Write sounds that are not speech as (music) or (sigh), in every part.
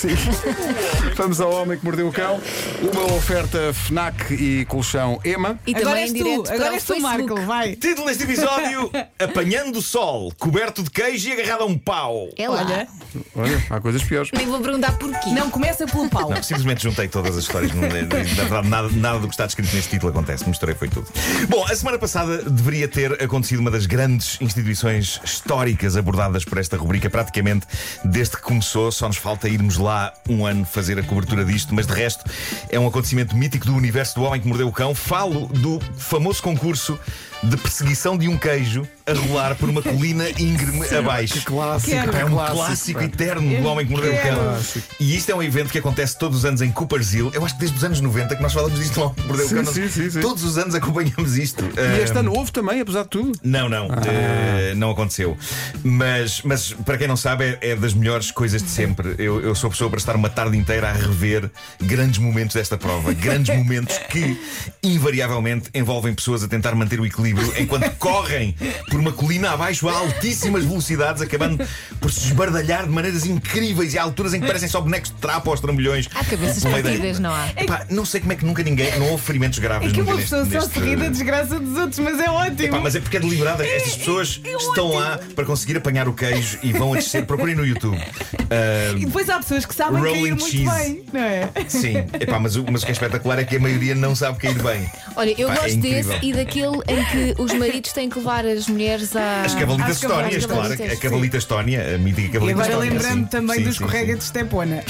Sim. (laughs) Vamos ao Homem que Mordeu o Cão. Uma oferta FNAC e colchão EMA. E Agora também és tu, direto para agora o és tu, Facebook. Marco, vai. Título deste episódio: (laughs) Apanhando o sol, coberto de queijo e agarrado a um pau. É lá. Olha, Olha, há coisas piores. Nem vou perguntar porquê. não começa pelo pau. Não, simplesmente juntei todas as histórias. não- Na verdade, nada, nada do que está descrito neste título acontece. Misturei foi tudo. Bom, a semana passada deveria ter acontecido uma das grandes instituições históricas abordadas por esta rubrica, praticamente desde que começou. Só nos falta irmos lá um ano fazer a cobertura disto, mas de resto é um acontecimento mítico do universo do homem que mordeu o cão. Falo do famoso concurso de perseguição de um queijo a rolar por uma colina (laughs) íngreme abaixo. Que clássico. Quero. É um clássico, clássico, pá. eterno do homem que mordeu o cão. E isto é um evento que acontece todos os anos em Coopersville. Eu acho que desde os anos 90 que nós falamos disto que mordeu o Sim, cão. Nós- sim, sim, sim. Todos os anos acompanhamos isto. E este Ah, ano houve também, apesar de tudo. não, não, eh, não aconteceu. Mas, mas para quem não sabe, é, é das melhores coisas de sempre. Eu, eu sou a pessoa para estar uma tarde inteira a rever grandes momentos desta prova. Grandes (laughs) momentos que, invariavelmente, envolvem pessoas a tentar manter o equilíbrio enquanto (laughs) correm por uma colina abaixo a altíssimas velocidades, acabando por se esbardalhar de maneiras incríveis e há alturas em que parecem só bonecos de trapo aos trambolhões. Há cabeças partidas, não há? Epá, não sei como é que nunca ninguém. Não houve ferimentos graves É que uma neste- pessoa só neste- se ri da desgraça dos outros, mas é ótimo. Pá, mas é porque é deliberada. Estas pessoas estão lá para conseguir apanhar o queijo e vão a descer. Procurem no YouTube. Ah, (laughs) E depois há pessoas que sabem cair muito cheese. bem, não é? sim, Epá, mas, o, mas o que é espetacular é que a maioria não sabe cair bem. Olha, eu Pá, é gosto incrível. desse e daquele em que os maridos têm que levar as mulheres a. As cavalitas As cavalitas, estónias, claro. A cavalita estónia, a mítica E cavalita agora estónia. lembrando sim. também Sim, do escorrega sim, de Estepona.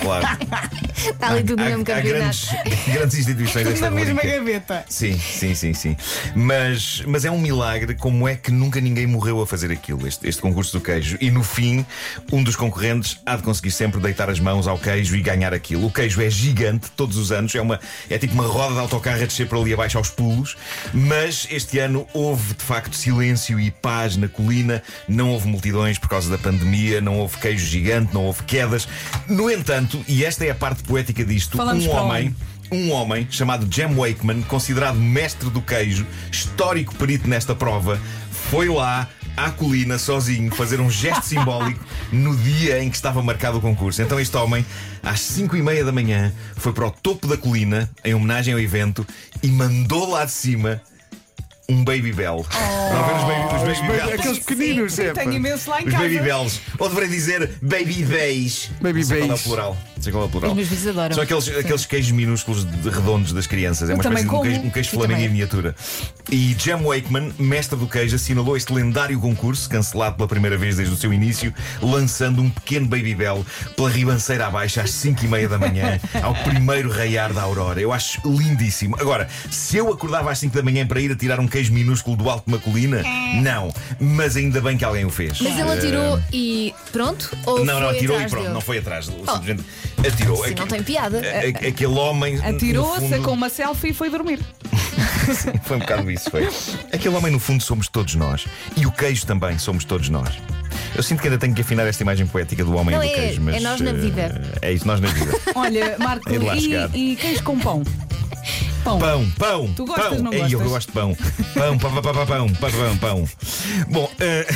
Claro. (laughs) Está ali tudo no mesmo campeonato. grandes, grandes instituições desta Na mesma gaveta. Sim, sim, sim, sim. Mas, mas é um milagre como é que nunca ninguém morreu a fazer aquilo, este, este concurso do queijo. E no fim, um dos concorrentes há de conseguir sempre deitar as mãos ao queijo e ganhar aquilo. O queijo é gigante todos os anos, é, uma, é tipo uma roda de autocarro a descer para ali abaixo aos pulos. Mas este ano houve de facto silêncio e paz na colina, não houve multidões por causa da pandemia, não houve queijo gigante, não houve quedas. No entanto, e esta é a parte poética disto, Falamos um homem. Um homem chamado Jem Wakeman, considerado mestre do queijo, histórico perito nesta prova, foi lá à colina sozinho fazer um gesto simbólico no dia em que estava marcado o concurso. Então este homem, às 5 e meia da manhã, foi para o topo da colina, em homenagem ao evento, e mandou lá de cima um Baby Bell. Para ver os Baby, os baby Bells. Aqueles pequeninos, é. pá. Tenho imenso lá em Os casa. Baby Bells. Ou deveria dizer Baby Bays. Baby Não é Bays. plural. Não sei qual é o plural. Os meus filhos adoram. São aqueles, aqueles queijos minúsculos de redondos das crianças. É uma espécie de um queijo, um queijo em miniatura. E Jem Wakeman, mestre do queijo, assinalou este lendário concurso, cancelado pela primeira vez desde o seu início, lançando um pequeno Baby Bell pela ribanceira abaixo às 5 e meia da manhã, (laughs) ao primeiro raiar da aurora. Eu acho lindíssimo. Agora, se eu acordava às 5 da manhã para ir atirar um queijo minúsculo do alto de uma colina, não. Mas ainda bem que alguém o fez. Mas ele atirou e pronto? Ou Não, não, atirou e pronto, dele? não foi atrás. Simplesmente atirou. Sim, não tem piada. A- a- Aquele homem. Atirou, fundo, sacou uma selfie e foi dormir. (laughs) Foi um bocado isso, foi. Aquele homem, no fundo, somos todos nós. E o queijo também somos todos nós. Eu sinto que ainda tenho que afinar esta imagem poética do homem Não, e do é- queijo. Mas, é nós na eh, vida. É isso, nós na vida. (laughs) Olha, Marco, chegar. e, e queijo com pão? Pão. Pão, pão. Tu gostas, pão. não Ei, eu gostas? gosto de pão. Pão, pão, pão, pão, pão, pão, pão, pão. Bom, eh,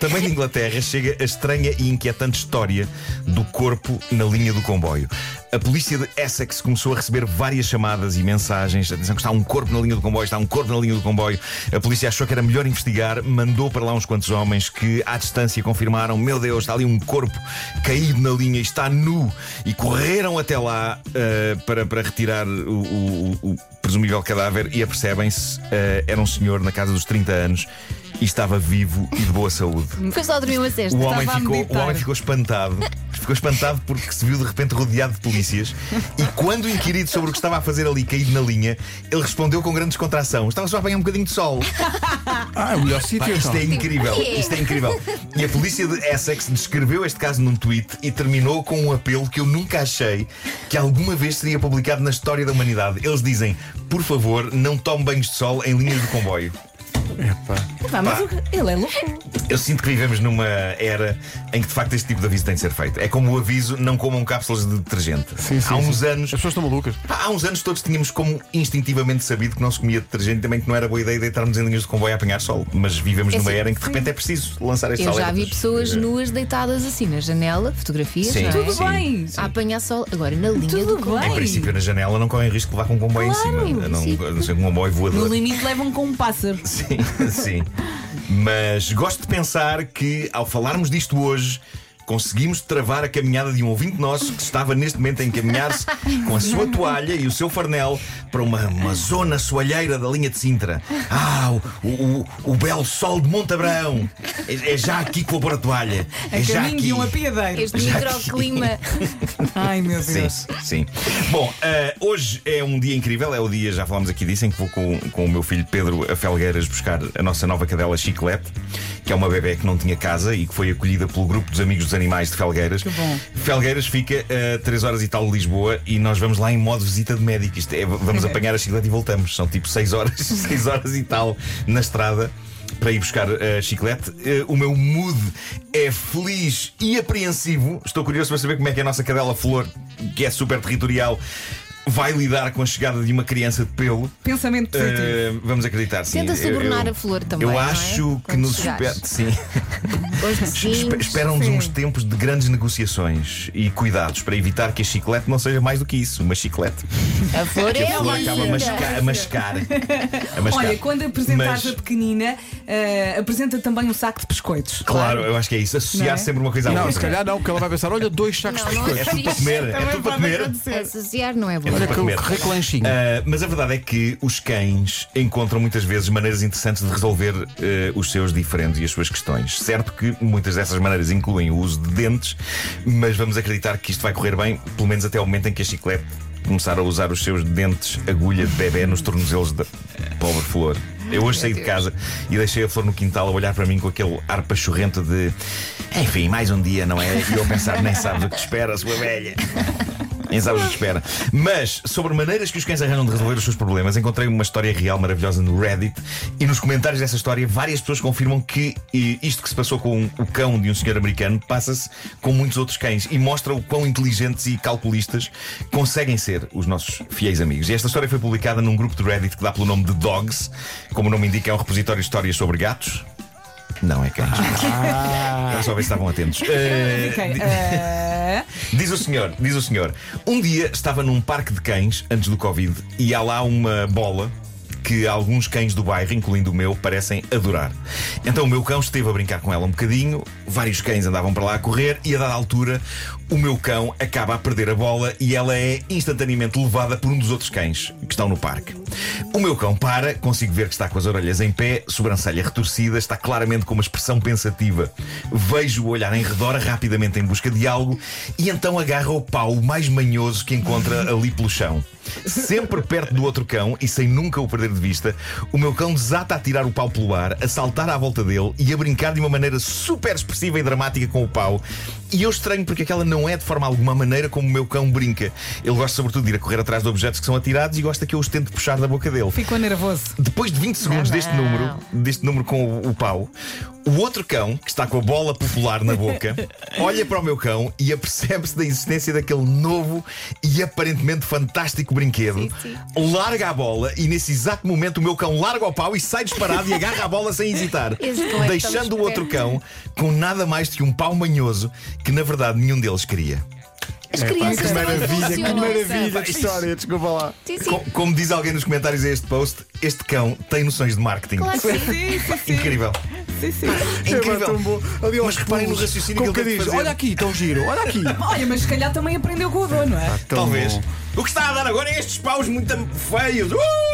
também de Inglaterra chega a estranha e inquietante história do corpo na linha do comboio. A polícia de Essex começou a receber várias chamadas e mensagens. Atenção que está um corpo na linha do comboio, está um corpo na linha do comboio. A polícia achou que era melhor investigar, mandou para lá uns quantos homens que, à distância, confirmaram: Meu Deus, está ali um corpo caído na linha está nu. E correram até lá eh, para, para retirar o, o- o- presumível cadáver e apercebem-se: eh, era um senhor na casa dos 30 anos e estava vivo e de boa saúde. (laughs) Foi só dormir uma cesta. O homem, ficou, o homem ficou espantado. Ficou espantado porque se viu de repente rodeado de polícias. E quando inquirido sobre o que estava a fazer ali caído na linha, ele respondeu com grande descontração: Estava só a apanhar um bocadinho de sol. Ah, é o melhor sítio isto então. é incrível, isto é incrível. E a polícia de Essex descreveu este caso num tweet e terminou com um apelo que eu nunca achei que alguma vez seria publicado na história da humanidade. Eles dizem: por favor, não tome banhos de sol em linhas de comboio. Epá. Pá, mas o- ele é louco. Eu sinto que vivemos numa era em que de facto este tipo de aviso tem de ser feito. É como o aviso não comam cápsulas de detergente. Sim, sim, Há uns sim. anos. As pessoas estão malucas. Há uns anos todos tínhamos como instintivamente sabido que não se comia detergente e também que não era boa ideia deitarmos em linhas de comboio a apanhar sol. Mas vivemos É numa era em que de repente é preciso lançar estes Eu já vi pessoas Eh, nuas deitadas assim na janela, fotografias, Sim. não é? Tudo Sim. bem. A apanhar sol. Agora na linha Tudo do bem. comboio. Em princípio, na janela não correm risco de levar com um comboio Claro, em cima. não, não ser um comboio No voador. limite levam com um pássaro. Sim, (laughs) sim. Mas gosto de pensar que ao falarmos disto hoje. Conseguimos travar a caminhada de um ouvinte nosso que estava neste momento a encaminhar-se (laughs) com a sua toalha e o seu farnel para uma, uma zona soalheira da linha de Sintra. Ah, o, o, o belo sol de Montabrão. É, é já aqui que vou pôr a toalha. A É já caminho aqui. de um apiadeiro. Este Já microclima. (laughs) Ai meu Sim, Deus. sim. Bom, eh, hoje é um dia incrível, é o dia, já falámos aqui disso, em que vou com, com o meu filho Pedro a Felgueiras buscar a nossa nova cadela Chiclete, que é uma bebé que não tinha casa e que foi acolhida pelo grupo dos Amigos dos Animais de Felgueiras. Que bom. Felgueiras fica a 3 horas e tal de Lisboa e nós vamos lá em modo visita de médico. Isto é, vamos apanhar a Chiclete e voltamos. São tipo 6 horas, (laughs) 6 horas e tal na estrada. Para ir buscar a chiclete, Eh, o meu mood é feliz e apreensivo. Estou curioso para saber como é que a nossa cadela Flor, que é super territorial, vai lidar com a chegada de uma criança de pelo. Pensamento positivo. Eh, vamos acreditar, sim. Tenta Eu- subornar eu- a flor também. Eu não é? acho que Quando nos espera. Sim. (laughs) Esperam-nos uns tempos de grandes negociações e cuidados para evitar que a chiclete não seja mais do que isso, uma chiclete. (laughs) A flor Que é a flor acaba a mascar. A mascar, a mascar. Olha, quando apresentares Mas- a pequenina, eh, apresenta também um saco de biscoitos. Claro, eu acho que é isso. Associar Não é? sempre uma coisa à Não, outra. se calhar não, porque ela vai pensar: olha, dois sacos Não, de não biscoitos. É tudo para comer, é tudo para comer. Associar não é bom. Olha que, comer. que rico lanchinho. Ah, mas a verdade é que os cães encontram muitas vezes maneiras interessantes de resolver eh, os seus diferentes e as suas questões. Certo que muitas dessas maneiras incluem o uso de dentes, mas vamos acreditar que isto vai correr bem, pelo menos até o momento em que a chiclete começar a usar os seus dentes agulha de bebê nos tornozelos da pobre flor. Eu hoje saí de casa e deixei a flor no quintal a olhar para mim com aquele ar pachorrento de enfim, mais um dia, não é? E eu a pensar, nem sabes o que espera, sua velha. Nem sabes o que espera. Mas, sobre maneiras que os cães arranjam de resolver os seus problemas, encontrei uma história real maravilhosa no Reddit. E nos comentários dessa história, várias pessoas confirmam que isto que se passou com o cão de um senhor americano passa-se com muitos outros cães e mostra o quão inteligentes e calculistas conseguem ser os nossos fiéis amigos. E esta história foi publicada num grupo de Reddit que dá pelo nome de Dogs. Como o nome indica, é um repositório de histórias sobre gatos. Não é cães. (laughs) Era só ver se estavam atentos. Eh, Fiquei, eh, (laughs) Diz o senhor, diz o senhor. Um dia estava num parque de cães, antes do Covid, e há lá uma bola que alguns cães do bairro, incluindo o meu, parecem adorar. Então o meu cão esteve a brincar com ela um bocadinho, vários cães andavam para lá a correr, e a dada altura o meu cão acaba a perder a bola e ela é instantaneamente levada por um dos outros cães que estão no parque. O meu cão para, consigo ver que está com as orelhas em pé, sobrancelha retorcida, está claramente com uma expressão pensativa. Vejo-o olhar em redor rapidamente em busca de algo e então agarra o pau mais manhoso que encontra ali pelo chão. Sempre perto do outro cão e sem nunca o perder de vista, o meu cão desata a tirar o pau pelo ar, a saltar à volta dele e a brincar de uma maneira super expressiva e dramática com o pau. E eu estranho porque aquela não é de forma alguma maneira como o meu cão brinca. Ele gosta sobretudo de ir a correr atrás de objetos que são atirados e gosta que eu os tente puxar da boca dele. ficou nervoso. Depois de 20 segundos Não, deste não. número, deste número com o, o pau, o outro cão, que está com a bola popular na boca, (laughs) olha para o meu cão e apercebe-se da existência daquele novo e aparentemente fantástico brinquedo. Sim, Larga a bola e nesse exato momento o meu cão larga o pau e sai disparado e agarra a bola sem hesitar, é que deixando o outro cão com nada mais que um pau manhoso que na verdade nenhum deles queria. As Epá, crianças que maravilha, que maravilha de história, desculpa lá. Sim, sim. Co- Como diz alguém nos comentários a este post, este cão tem noções de marketing. Claro que sim. Sim. Incrível. Sim, sim. É incrível. Ali aos Mas reparem no raciocínio que ele diz, fazer. Olha aqui, tão giro, olha aqui. (laughs) Olha, mas se calhar também aprendeu com o dono, não é? Tão Talvez. bom. O que está a dar agora é estes paus muito feios. Uh!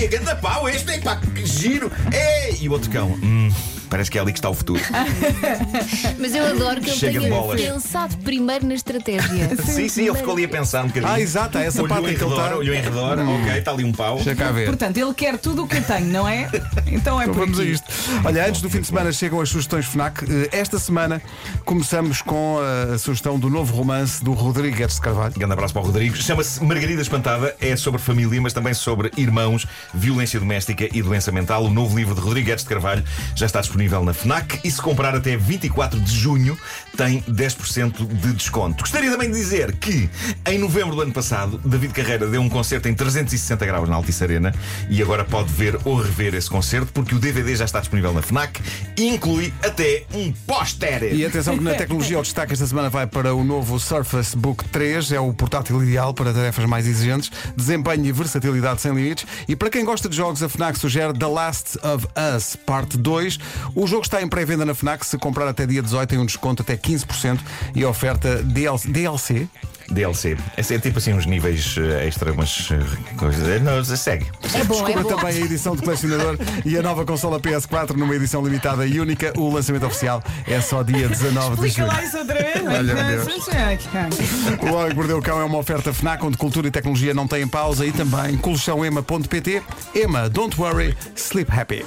Ei, ganda pau, este é pá, que giro. Ei! E o outro cão. Hum, parece que é ali que está o futuro. (laughs) Mas eu adoro que ele Chega de tenha bolas. pensado primeiro na estratégia. (laughs) sim, sim, ele ficou ali a pensar um bocadinho. Ah, exato, há essa olhou parte em em que ele redor, está. olhou em redor, ok, está ali um pau. Deixa cá ver. Portanto, ele quer tudo o que eu tenho, não é? (laughs) Então é Então por vamos a aqui. isto. Olha, antes do fim de semana chegam as sugestões FNAC. Eh, Esta semana começamos com a sugestão do novo romance do Rodrigues de Carvalho. Grande abraço para o Rodrigo. Chama-se Margarida Espantada, é sobre família, mas também sobre irmãos violência doméstica e doença mental. O novo livro de Rodrigues de Carvalho já está disponível na FNAC e se comprar até 24 de junho tem 10% de desconto. Gostaria também de dizer que em novembro do ano passado, David Carreira deu um concerto em 360 graus na Altice Arena e agora pode ver ou rever esse concerto porque o DVD já está disponível na FNAC e inclui até um póster. E atenção que na tecnologia o destaque esta semana vai para o novo Surface Book 3, é o portátil ideal para tarefas mais exigentes, desempenho e versatilidade sem limites. E para quem gosta de jogos, a FNAC sugere The Last of Us Parte 2. O jogo está em pré-venda na FNAC, se comprar até dia 18 tem um desconto até 15% e oferta DLC. DLC. É, é tipo assim uns níveis eh, extra, umas eh, coisas. Eh, Não, segue. É bom, é Descubra bom. também a edição de colecionador e a nova consola PS4 numa edição limitada e única. O lançamento oficial é só dia 19 de Explica julho. lá isso outra vez. Olha, meu Deus. O Homem que Mordeu o Cão é uma oferta FNAC onde cultura e tecnologia não têm pausa e também colchãoema.pt. Ema, don't worry, sleep happy.